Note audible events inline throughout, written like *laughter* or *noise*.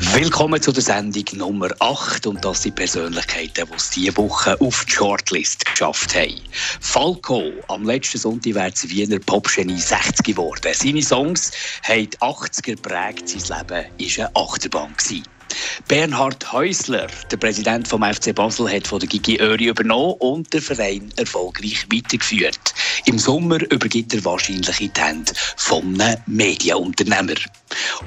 Willkommen zu der Sendung Nummer 8 und das sind Persönlichkeiten, die es diese Woche auf die Shortlist geschafft haben. Falco, am letzten Sonntag wäre das Wiener Popgenie 60 geworden. Seine Songs haben die 80er geprägt, sein Leben war eine Achterbahn. Gewesen. Bernhard Häusler, der Präsident vom FC Basel, hat von der Gigi Öri übernommen und den Verein erfolgreich weitergeführt. Im Sommer übergibt er wahrscheinlich in die Hände von einem Medienunternehmer.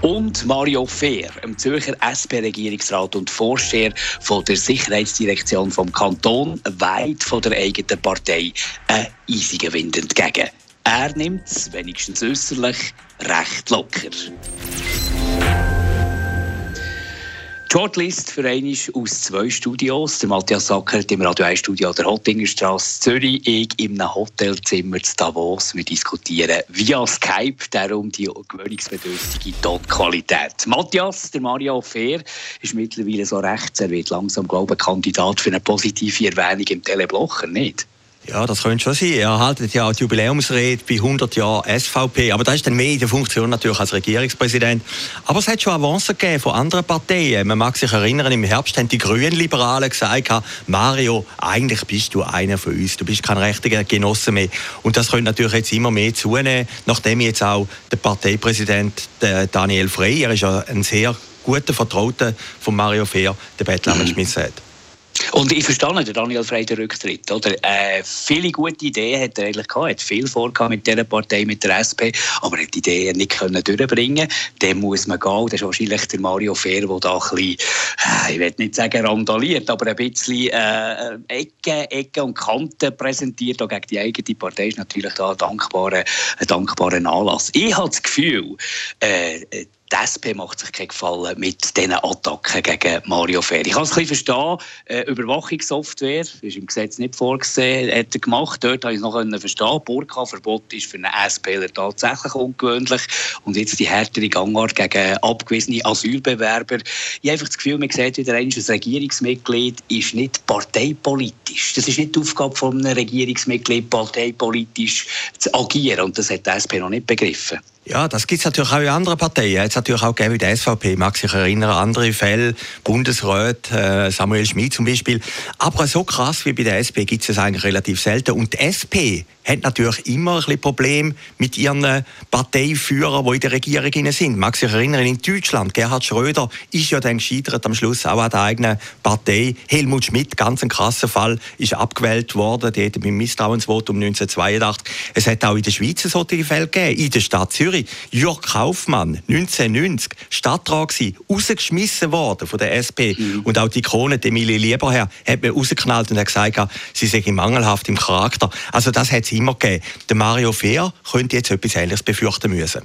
Und Mario Fehr, dem Zürcher SP-Regierungsrat und Vorsteher von der Sicherheitsdirektion vom Kanton, weit von der eigenen Partei einen eisigen Wind entgegen. Er nimmt es, wenigstens äußerlich, recht locker. Shortlist für einmal aus zwei Studios. Der Matthias Sackert im Radio 1 Studio der Hottingerstraße Zürich. Ich im Hotelzimmer zu Davos. Wir diskutieren via Skype darum die gewöhnungsbedürftige Tonqualität. Matthias, der Mario Fehr, ist mittlerweile so rechts. Er wird langsam, glaube ich, Kandidat für eine positive Erwähnung im Teleblocher, nicht? Ja, das könnte schon sein. Er haltet ja die Jubiläumsrede bei 100 Jahren SVP. Aber das ist dann mehr in der Funktion natürlich als Regierungspräsident. Aber es hat schon Avancen gegeben von anderen Parteien. Man mag sich erinnern, im Herbst haben die Grünen Liberalen gesagt, Mario, eigentlich bist du einer von uns. Du bist kein richtiger Genosse mehr. Und das könnte natürlich jetzt immer mehr zunehmen, nachdem jetzt auch der Parteipräsident Daniel Frey, er ist ja ein sehr guter Vertrauter von Mario Fehr, der Bettler mhm. geschmissen hat. Und ich verstehe den Daniel Frey den Rücktritt. Oder? Äh, viele gute Ideen hat er eigentlich gehabt. Hat viel vorgehabt mit dieser Partei, mit der SP, aber er hat die Ideen nicht können durchbringen Dem muss man gehen. Das ist wahrscheinlich der Mario Fehr, der da ein bisschen, äh, ich will nicht sagen randaliert, aber ein bisschen äh, Ecken, Ecken und Kanten präsentiert. Auch gegen die eigene Partei ist natürlich da ein dankbarer, ein dankbarer Anlass. Ich habe das Gefühl, äh, die SP macht sich keinen Gefallen mit diesen Attacken gegen Mario Ferri. Ich kann es ein bisschen verstehen. Äh, Überwachungssoftware ist im Gesetz nicht vorgesehen, hat er gemacht. Dort habe ich es noch verstehen. Burka-Verbot ist für einen SPler tatsächlich ungewöhnlich. Und jetzt die härtere Gangart gegen abgewiesene Asylbewerber. Ich habe einfach das Gefühl, man sieht wieder ein Regierungsmitglied ist nicht parteipolitisch. Das ist nicht die Aufgabe von einem Regierungsmitglied, parteipolitisch zu agieren. Und das hat die SP noch nicht begriffen. Ja, das gibt es natürlich auch in anderen Parteien. Jetzt natürlich auch gegeben, die SVP, mag sich erinnern, andere Fälle, Bundesrat, äh, Samuel Schmid zum Beispiel. Aber so krass wie bei der SP gibt es eigentlich relativ selten. Und die SP hat natürlich immer ein bisschen Problem mit ihren Parteiführern, die in der Regierung sind. Mag sich erinnern, in Deutschland, Gerhard Schröder ist ja dann gescheitert am Schluss auch an der eigenen Partei. Helmut Schmidt, ganz ein krasser Fall, ist abgewählt worden, die beim Misstrauensvotum 1982. Es hat auch in der Schweiz solche Fälle gegeben, in der Stadt Zürich. Zürich. Jörg Kaufmann, 1990, Stadtrat gewesen, rausgeschmissen worden von der SP. Mhm. Und auch die Krone, Emilie Lieberherr, hat mir rausgeknallt und hat gesagt, sie sei mangelhaft im Charakter. Also das hat es immer gegeben. Der Mario Fehr könnte jetzt etwas Ähnliches befürchten müssen.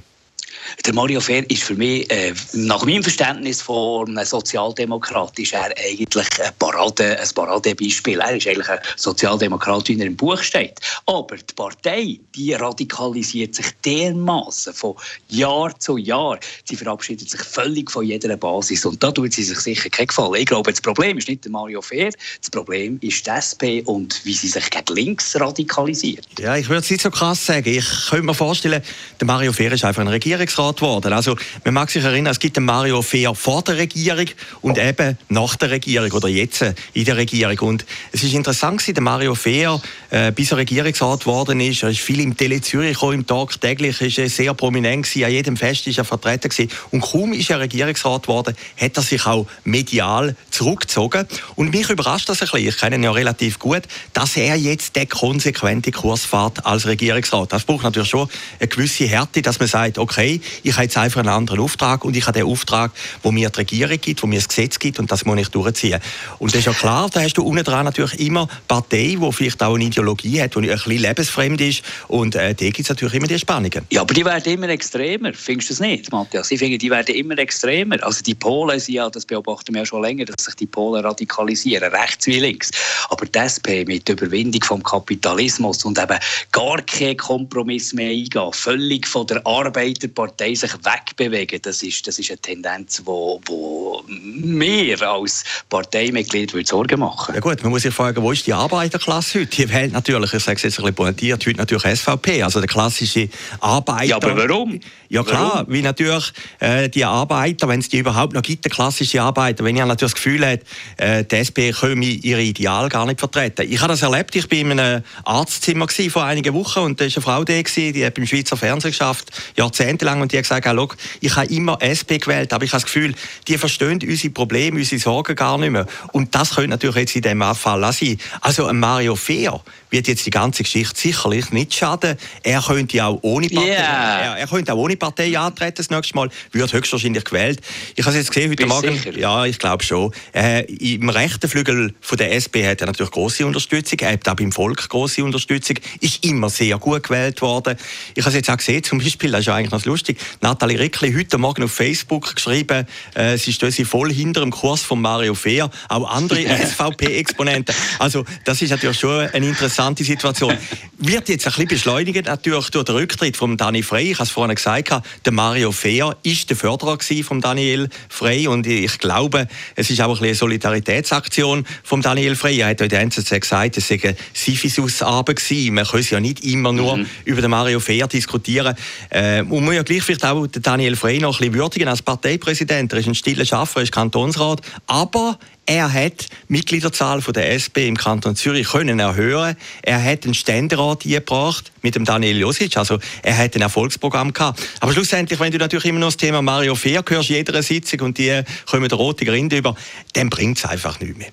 Der Mario Fehr ist für mich, äh, nach meinem Verständnis von einem Sozialdemokrat, ist er eigentlich ein, Parade, ein Paradebeispiel. Er ist eigentlich ein Sozialdemokrat, wie er im Buch steht. Aber die Partei, die radikalisiert sich dermaßen von Jahr zu Jahr. Sie verabschiedet sich völlig von jeder Basis. Und da tut sie sich sicher keinen Gefallen. Ich glaube, das Problem ist nicht der Mario Fehr, das Problem ist die SP und wie sie sich gegen links radikalisiert. Ja, ich würde es nicht so krass sagen. Ich könnte mir vorstellen, der Mario Fehr ist einfach ein Regierungsrat Bundesrat geworden. Also man mag sich erinnern, es gibt den Mario Fehr vor der Regierung und eben nach der Regierung oder jetzt in der Regierung. Und es ist interessant gewesen, der Mario Fehr, äh, bis er Regierungsrat geworden ist, er ist viel im Tele Zürich im Tag täglich, ist er sehr prominent gewesen, an jedem Fest ist er vertreten gewesen. Und kaum ist er Regierungsrat geworden, hat er sich auch medial zurückgezogen. Und mich überrascht das ein bisschen, ich kenne ihn ja relativ gut, dass er jetzt den konsequente Kurs fährt als Regierungsrat. Das braucht natürlich schon eine gewisse Härte, dass man sagt, okay, Ich habe jetzt einfach einen anderen Auftrag und ich habe den Auftrag, wo mir die Regierung gibt, wo mir das Gesetz gibt und das muss ich durchziehen. Und das ist ja klar, da hast du unten dran natürlich immer Partei, die vielleicht auch eine Ideologie hat, die ein bisschen lebensfremd ist und äh, da gibt es natürlich immer die Spannungen. Ja, aber die werden immer extremer, findest du das nicht, Matthias? Ich finde, die werden immer extremer. Also die Polen sind ja, das beobachten wir ja schon länger, dass sich die Polen radikalisieren, rechts wie links. Aber die SP mit der Überwindung vom Kapitalismus und eben gar keinen Kompromiss mehr eingehen, völlig von der Arbeiterpartei sich wegbewegen, das ist, das ist eine Tendenz, wo, wo mir als Parteimitglied Sorgen machen Ja gut, man muss sich fragen, wo ist die Arbeiterklasse heute? Die wählt natürlich, ich sage es jetzt ein bisschen pointiert, heute natürlich SVP, also der klassische Arbeiter. Ja, aber warum? Ja klar, warum? wie natürlich äh, die Arbeiter, wenn es die überhaupt noch gibt, der klassische Arbeiter, wenn ihr natürlich das Gefühl habt, äh, die SP könne ihre Ideal gar nicht vertreten. Ich habe das erlebt, ich war in einem Arztzimmer vor einigen Wochen und da war eine Frau da, die hat beim Schweizer Fernsehen geschafft, jahrzehntelang, und die gesagt, ah, ich habe immer SP gewählt, aber ich habe das Gefühl, die verstehen unsere Probleme, unsere Sorgen gar nicht mehr. Und das könnte natürlich jetzt in diesem Fall sein. Also Mario Fehr wird jetzt die ganze Geschichte sicherlich nicht schaden. Er könnte auch ohne Partei, yeah. er, er, könnte auch ohne Partei antreten das nächste Mal, wird höchstwahrscheinlich gewählt. Ich habe es jetzt gesehen heute Bist Morgen. Sicher? Ja, ich glaube schon. Äh, Im rechten Flügel von der SP hat er natürlich große Unterstützung. Er hat auch beim Volk große Unterstützung. Ist immer sehr gut gewählt worden. Ich habe es jetzt auch gesehen, zum Beispiel, das ist ja eigentlich noch lustig. Nathalie Rickli heute Morgen auf Facebook geschrieben, äh, sie stehen voll hinter dem Kurs von Mario Fehr. Auch andere *laughs* SVP-Exponenten. Also das ist natürlich schon eine interessante Situation. Wird jetzt ein bisschen beschleunigt natürlich durch den Rücktritt von Dani Frey. Ich habe es vorhin gesagt, der Mario Fehr ist der Förderer von Daniel Frey und ich glaube, es ist auch eine Solidaritätsaktion von Daniel Frey. Er hat der NZZ gesagt, es sei eine Sisyphus-Arbeit gewesen. Man kann ja nicht immer nur mhm. über den Mario Fehr diskutieren. Äh, und man muss ja gleich vielleicht auch Daniel Frey noch ein bisschen würdigen als Parteipräsident. Er ist ein stiller Schaffer, er ist Kantonsrat, aber er hat die Mitgliederzahl von der SP im Kanton Zürich können erhöhen. Er hat einen Ständerat eingebracht mit dem Daniel Josic. Also er hat ein Erfolgsprogramm gehabt. Aber schlussendlich, wenn du natürlich immer noch das Thema Mario Fehr hörst, jeder Sitzung und die kommen der rote Grinde über, dann bringt es einfach nicht mehr.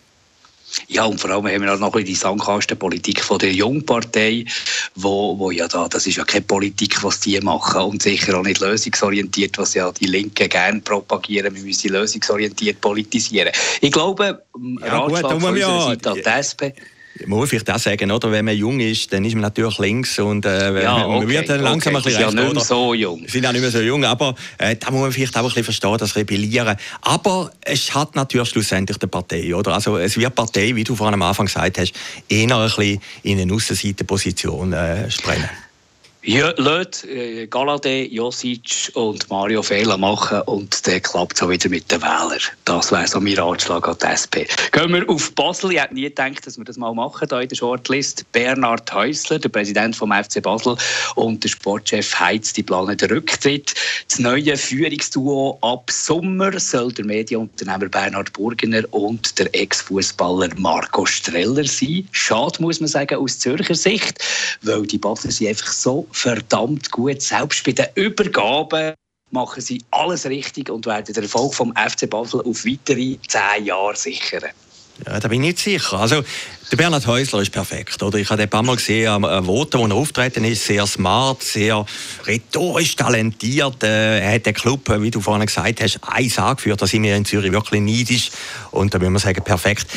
Ja, und vor allem haben wir auch noch die Sandkastenpolitik von der Jungpartei, wo, wo ja da, das ist ja keine Politik, was die machen und sicher auch nicht lösungsorientiert, was ja die Linken gerne propagieren, wir müssen lösungsorientiert politisieren. Ich glaube, ja, Ratschlag gut, von ja, Seite an die SP, ich muss vielleicht auch sagen, oder? wenn man jung ist, dann ist man natürlich links und äh, ja, okay, man wird dann langsam okay. ein bisschen recht, ja nicht mehr so jung. sind auch nicht mehr so jung, aber äh, da muss man vielleicht auch ein bisschen verstehen, das Rebellieren. Aber es hat natürlich schlussendlich die Partei, oder? Also es wird Partei, wie du vorhin am Anfang gesagt hast, eher ein bisschen in eine Aussenseitenposition äh, sprengen. Leute, äh, Galade, Josic und Mario Fehler machen und dann klappt es auch wieder mit den Wählern. Das wäre so mein Ratschlag an die SP. Gehen wir auf Basel. Ich hätte nie gedacht, dass wir das mal machen hier in der Shortlist. Bernhard Häusler, der Präsident vom FC Basel und der Sportchef Heiz, die planen den Rücktritt. Das neue Führungsduo ab Sommer soll der Medienunternehmer Bernhard Burgener und der Ex-Fußballer Marco Streller sein. Schade, muss man sagen, aus Zürcher Sicht, weil die Basler sind einfach so verdammt gut. Selbst bei den Übergaben machen sie alles richtig und werden den Erfolg vom FC Basel auf weitere zehn Jahre sichern. Ja, da bin ich nicht sicher. Also, der Bernhard Häusler ist perfekt. Oder? Ich habe den ein paar Mal gesehen am äh, Voten, wo er auftreten ist. Sehr smart, sehr rhetorisch talentiert. Äh, er hat den Club, äh, wie du vorhin gesagt hast, eins angeführt. Da sind wir in Zürich wirklich neidisch. Und da würde man sagen, perfekt.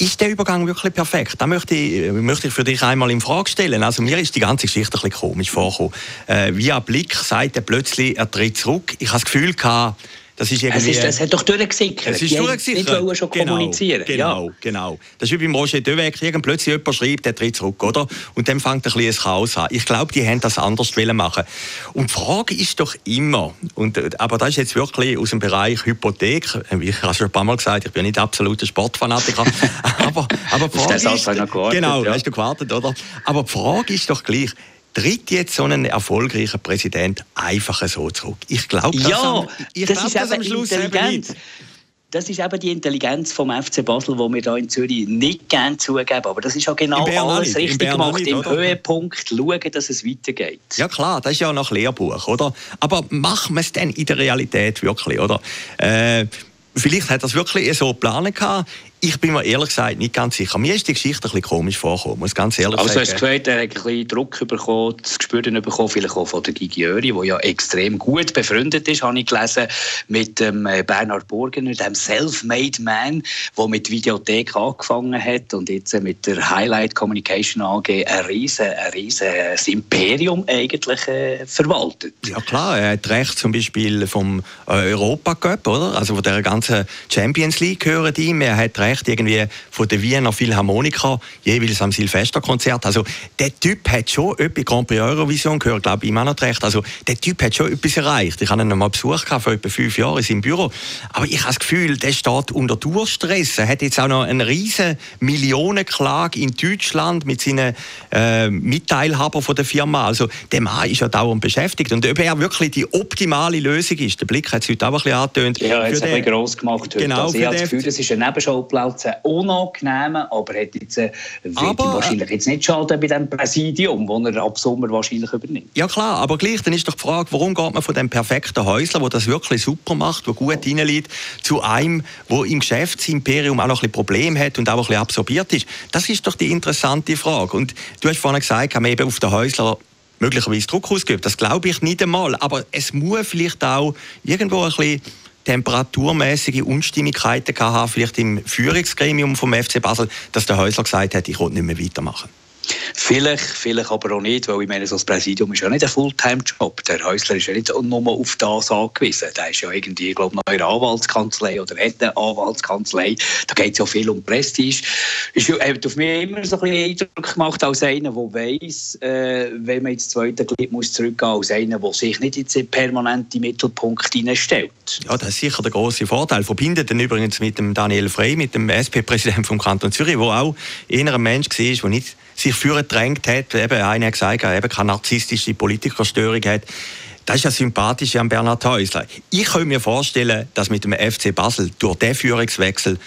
Ist der Übergang wirklich perfekt? Da möchte ich, möchte ich für dich einmal in Frage stellen. Also mir ist die ganze Geschichte ein bisschen komisch vorgekommen. Äh, via Blick sagt er plötzlich, er tritt zurück. Ich habe das Gefühl gehabt, das ist irgendwie... Es, ist, es hat doch durchgesickert. Es ist durchgesickert. Nicht schon genau, kommunizieren. Genau, ja. genau. Das ist wie beim Roger Döweg. Irgend plötzlich jemand schreibt, der tritt zurück, oder? Und dann fängt ein bisschen ein Chaos an. Ich glaube, die haben das anders machen Und die Frage ist doch immer, und, aber das ist jetzt wirklich aus dem Bereich Hypothek, ich habe schon ein paar Mal gesagt, ich bin nicht absoluter Sportfanatiker, *laughs* aber, aber die Frage ist... Genau, ja. hast du gewartet, oder? Aber die Frage ist doch gleich, tritt jetzt so ein erfolgreicher Präsident einfach so zurück? Ich glaube, das, ja, am, ich das glaub, ist das am Schluss intelligent. Das ist eben die Intelligenz vom FC Basel, die wir hier in Zürich nicht gerne zugeben. Aber das ist ja genau alles nicht. richtig gemacht. Nicht, Im Höhepunkt schauen, dass es weitergeht. Ja klar, das ist ja nach Lehrbuch, oder? Aber machen wir es denn in der Realität wirklich, oder? Äh, vielleicht hat es wirklich so geplant gehabt. Ich bin mir ehrlich gesagt nicht ganz sicher. Mir ist die Geschichte ein bisschen komisch vorgekommen, muss ganz ehrlich also sagen. Also hast gesagt, er hat ein bisschen Druck bekommen, das Gespür bekommen, vielleicht auch von der Gigi Öri, der ja extrem gut befreundet ist, habe ich gelesen, mit dem äh, Bernhard Burgener, dem Self-Made Man, der mit Videothek angefangen hat und jetzt äh, mit der Highlight Communication AG ein riesen, ein riesen Imperium eigentlich äh, verwaltet. Ja klar, er hat recht zum Beispiel vom Europa Cup, oder? Also von der ganzen Champions League gehören ihm. Er hat recht irgendwie von der Wiener Philharmonika, jeweils am Silvesterkonzert. Also der Typ hat schon etwas, Grand Prix Eurovision gehört, glaube ich, ihm auch noch recht. Also der Typ hat schon etwas erreicht. Ich habe ihn mal besucht vor etwa fünf Jahren in seinem Büro. Aber ich habe das Gefühl, der steht unter Durchstress. Er hat jetzt auch noch eine riesen Millionenklage in Deutschland mit seinen äh, Mitteilhabern von der Firma. Also der Mann ist ja dauernd beschäftigt. Und ob er wirklich die optimale Lösung ist, der Blick hat es heute auch ein bisschen angetönt. Ja, er hat es ein bisschen gross gemacht heute. Genau, also ich habe das Gefühl, das ist ein Nebenschauplatz, ein unangenehmer, aber hat jetzt, äh, aber, wahrscheinlich jetzt nicht schaden bei dem Präsidium, das er ab Sommer wahrscheinlich übernimmt. Ja klar, aber gleich, dann ist doch die Frage, warum geht man von dem perfekten Häusler, der das wirklich super macht, der gut reinliegt, zu einem, der im Geschäftsimperium auch noch ein bisschen Probleme hat und auch ein bisschen absorbiert ist? Das ist doch die interessante Frage. Und du hast vorhin gesagt, haben wir eben auf den Häusler möglicherweise Druck ausgeübt. Das glaube ich nicht einmal. Aber es muss vielleicht auch irgendwo ein bisschen temperaturmäßige Unstimmigkeiten gehabt, vielleicht im Führungsgremium vom FC Basel, dass der Häusler gesagt hat, ich will nicht mehr weitermachen. Vielleicht, vielleicht aber auch nicht, weil ich meine, so das Präsidium ist ja nicht ein Fulltime-Job. Der Häusler ist ja nicht nur auf das angewiesen. Der ist ja irgendwie, ich glaube noch in einer Anwaltskanzlei oder hat eine Anwaltskanzlei. Da geht es ja viel um Prestige. Ist, hat auf mich immer so ein bisschen Eindruck gemacht als einer, der weiss, äh, wenn man ins zweite Glied muss zurückgehen muss, als einer, der sich nicht in den permanenten Mittelpunkt hineinstellt. Ja, das ist sicher der große Vorteil. Verbindet dann übrigens mit dem Daniel Frey, mit dem SP-Präsidenten vom Kanton Zürich, der auch eher ein Mensch war, der nicht sich vorgedrängt hat, eben einer hat gesagt, er eben keine narzisstische Politikerstörung hat. Das ist das Sympathische an Bernhard Häusler. Ich könnte mir vorstellen, dass mit dem FC Basel durch den Führungswechsel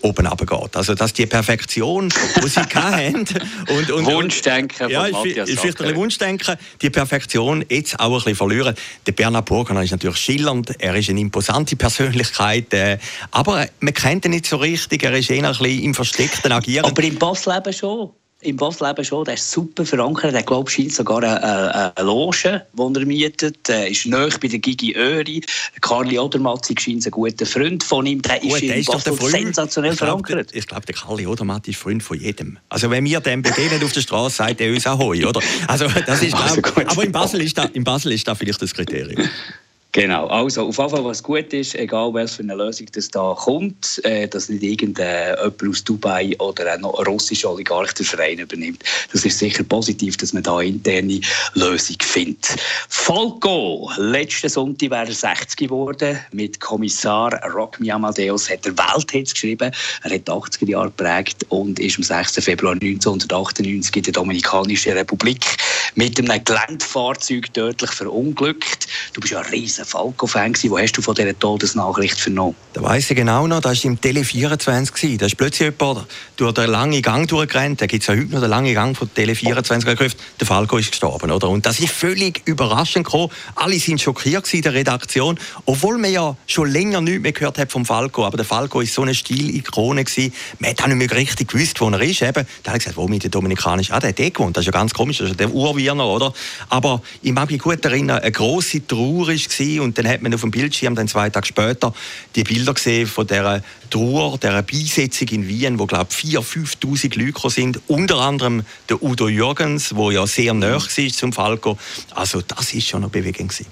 oben runtergeht. Also, dass die Perfektion, die sie *laughs* hatten... Und, und, Wunschdenken Ja, ist, ist vielleicht ein Wunschdenken, die Perfektion jetzt auch ein bisschen verlieren. Der Bernhard Burgener ist natürlich schillernd, er ist eine imposante Persönlichkeit, äh, aber man kennt ihn nicht so richtig, er ist eher ein bisschen im versteckten Agieren. Aber im Bassleben schon im Bossleben schon, der ist super verankert. Der glaubt, scheint sogar eine, eine Loge, die er mietet. Er ist nahe bei der Gigi Öri. Karli Odermatt scheint ein guter Freund von ihm. Der ist, in Basel sensationell ich glaub, verankert. Ich glaube, der Karli Odermatt ist Freund von jedem. Also wenn wir dem begegnen auf der Straße, sagt er uns Ahoi, oder? Also das ist, *laughs* also, glaub, aber in Basel ist da, in Basel ist da vielleicht das Kriterium. Genau, also auf jeden Fall, was gut ist, egal was für eine Lösung das da kommt, äh, dass nicht irgendjemand aus Dubai oder ein russischer Oligarch den Verein übernimmt. Das ist sicher positiv, dass man da eine interne Lösung findet. Falco, letzten Sonntag wäre er 60 geworden. Mit Kommissar Rock Amadeus hat er Welthits geschrieben. Er hat die 80er Jahre geprägt und ist am 6. Februar 1998 in der Dominikanischen Republik mit einem Geländefahrzeug tödlich verunglückt. Du bist ja ein riesen Falco-Fan. Wo hast du von dieser Todesnachricht vernommen? Da weiss ich genau noch, das war im Tele 24. Da ist plötzlich jemand durch den langen Gang durchgerannt. Da gibt es ja heute noch den langen Gang von Tele 24 gerufen. Der Falco ist gestorben. Oder? Und das ist völlig überraschend gekommen. Alle sind schockiert in der Redaktion, obwohl man ja schon länger nichts mehr gehört hat vom Falco. Aber der Falco ist so eine Stilikone. Man hat auch nicht mehr richtig gewusst, wo er ist. Da hat gesagt, wo mit der Dominikanisch? Ah, der hat eh gewohnt. Das ist ja ganz komisch. Das ist der Urwiener, oder? Aber ich mag mich gut erinnern, eine grosse Trauer war und dann hat man auf dem Bildschirm dann zwei Tage später die Bilder gesehen von der Trauer, der Beisetzung in Wien, wo glaube 4.000, 5.000 Leute sind, unter anderem der Udo Jürgens, wo ja sehr nah war zum Falco. Also das ist schon eine Bewegung gewesen.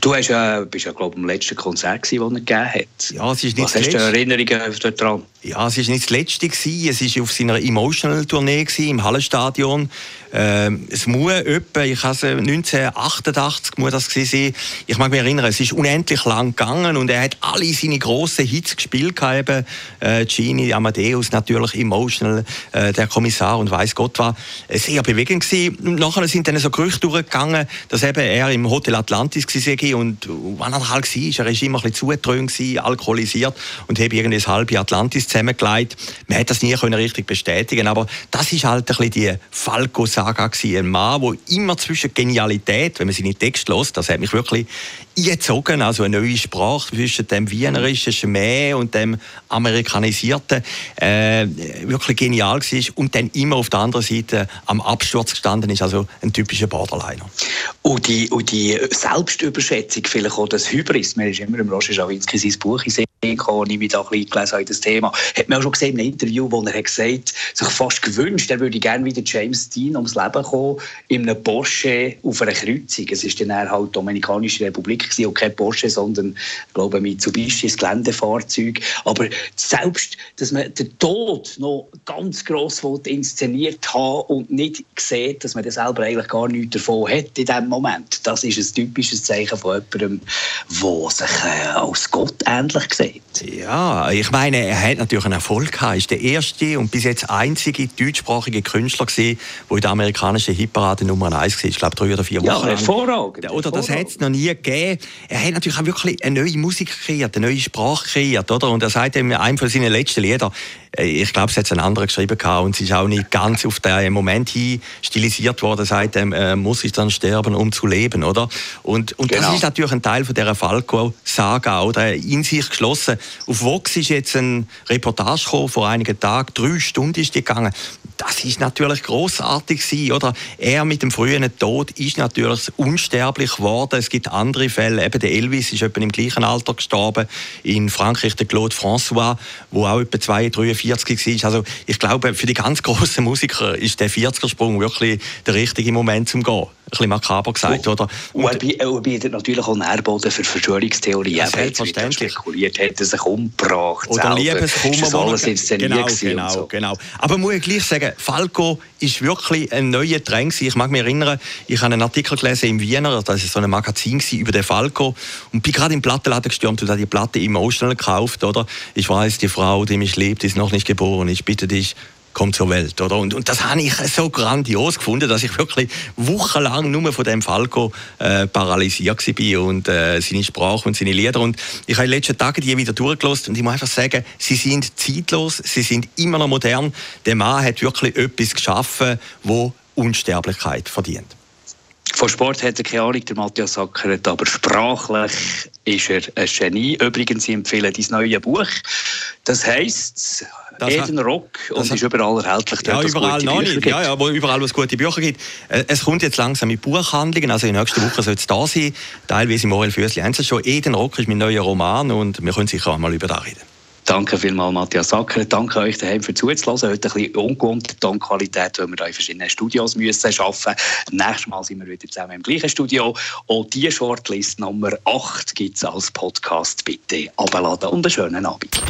Du hast ja, bist ja, glaube ich, am letzten Konzert, das er gegeben hat. Ja, es ist nicht Was hast du Erinnerungen daran? Ja, es war nicht das letzte. Gewesen. Es war auf seiner Emotional-Tournee im Hallenstadion. Ähm, es muss etwa, ich habe 1988 muss das sein. Ich mag mich erinnern, es ist unendlich lang gegangen und er hat alle seine grossen Hits gespielt. Eben, äh, Gini, Amadeus, natürlich Emotional, äh, der Kommissar und weiß Gott war sehr bewegend gewesen. Und nachher sind dann so Gerüchte durchgegangen, dass eben er im Hotel Atlantis war und wann er halt war, er war immer ein bisschen zugetrunken, alkoholisiert und habe irgendwie das halbe Atlantis zusammengelegt. Man hat das nie können richtig bestätigen aber das ist halt ein bisschen die Falco-Saga Ein Mann, der immer zwischen Genialität, wenn man seine Texte hört, das hat mich wirklich eingezogen, also eine neue Sprache zwischen dem wienerischen Schmäh und dem amerikanisierten, äh, wirklich genial war und dann immer auf der anderen Seite am Absturz gestanden ist, also ein typischer Borderliner. Und die, und die Selbstüberschätzung, vielleicht auch das Hybris, mir ist immer im Roger Schawinski sein Buch gesehen, als ich mich da ein bisschen gelesen habe, das Thema, hat man auch schon gesehen in einem Interview, wo er hat gesagt sich fast gewünscht, er würde gerne wieder James Dean ums Leben kommen, in einem Porsche auf einer Kreuzung. Es war dann halt Dominikanische Republik gewesen, und kein Porsche, sondern, ich glaube, Mitsubishi, ein Geländefahrzeug. Aber selbst, dass man den Tod noch ganz gross inszeniert hat und nicht sieht, dass man das selber eigentlich gar nichts davon hat in diesem Moment, das ist ein typisches Zeichen von jemandem, der sich äh, als Gott ähnlich sieht. night. Ja, ich meine, er hat natürlich einen Erfolg gehabt. Er ist der erste und bis jetzt einzige deutschsprachige Künstler gewesen, der in der amerikanischen Hitparade Nummer 1 war. Ich glaube, drei oder vier Wochen. Ja, hervorragend. Oder das hat es noch nie gegeben. Er hat natürlich auch wirklich eine neue Musik kreiert, eine neue Sprache kreiert, oder? Und er sagt in einem von seinen letzten Lieder, äh, ich glaube, es hat ein anderer geschrieben gehabt und es ist auch nicht ganz auf den Moment hin stilisiert worden, seit äh, muss ich dann sterben, um zu leben, oder? Und, und genau. das ist natürlich ein Teil von dieser Falco-Saga, oder? In sich geschlossen. Auf Vox ist jetzt ein Reportage gekommen, vor einigen Tagen, drei Stunden ist die gegangen das ist natürlich großartig gewesen, oder? Er mit dem frühen Tod ist natürlich unsterblich geworden. Es gibt andere Fälle, eben der Elvis ist etwa im gleichen Alter gestorben. In Frankreich der Claude François, wo auch etwa 43 war. Also ich glaube, für die ganz großen Musiker ist der 40er-Sprung wirklich der richtige Moment zum Gehen bisschen makaber gesagt, oder? Und, und er bietet natürlich auch Nährboden für Verschwörungstheorien. Ja, selbstverständlich. spekuliert, hat er sich umgebracht. Oder Liebeskummer. Das alles inszeniert genau, genau, so. genau. Aber muss ich gleich sagen, Falco ist wirklich ein neuer Trend. Ich mag mich erinnern, ich habe einen Artikel gelesen im Wiener, das war so ein Magazin über den Falco und bin gerade im Plattenladen gestürmt und habe die Platte Emotional gekauft, oder? Ich weiß, die Frau, die mich liebt, ist noch nicht geboren. Ich bitte dich, kommt zur Welt. Oder? Und, und das habe ich so grandios gefunden, dass ich wirklich wochenlang nur von dem Falco äh, paralysiert war und äh, seine Sprache und seine Lieder. Und ich habe den letzten Tagen die wieder durchgelassen und ich muss einfach sagen, sie sind zeitlos, sie sind immer noch modern. Der Mann hat wirklich etwas geschaffen, wo Unsterblichkeit verdient. Von Sport hat er keine Ahnung, der Matthias Sackert, aber sprachlich ist er ein Genie. Übrigens, ich empfehle dein neues Buch. Das heisst das Eden Rock und ist überall erhältlich. Ja, überall noch nicht. Ja, ja, wo überall, wo es gute Bücher gibt. Äh, es kommt jetzt langsam mit Buchhandlungen, also in nächster Woche soll es da sein. Teilweise im Morel Füssli schon. Eden Rock ist mein neuer Roman und wir können sicher einmal über das reden. Danke vielmals, Matthias Sacker. Danke euch daheim für zuzulassen. Heute ein bisschen ungewohnte Tonqualität, weil wir hier in verschiedenen Studios müssen arbeiten müssen. Nächstes Mal sind wir wieder zusammen im gleichen Studio. Und die Shortlist Nummer 8 gibt es als Podcast. Bitte abladen und einen schönen Abend.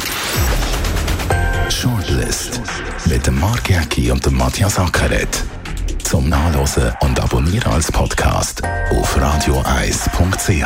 Shortlist mit dem Mark Jäcki und dem Matthias Ackeret. Zum Nachlesen und Abonnieren als Podcast auf radioeis.ch.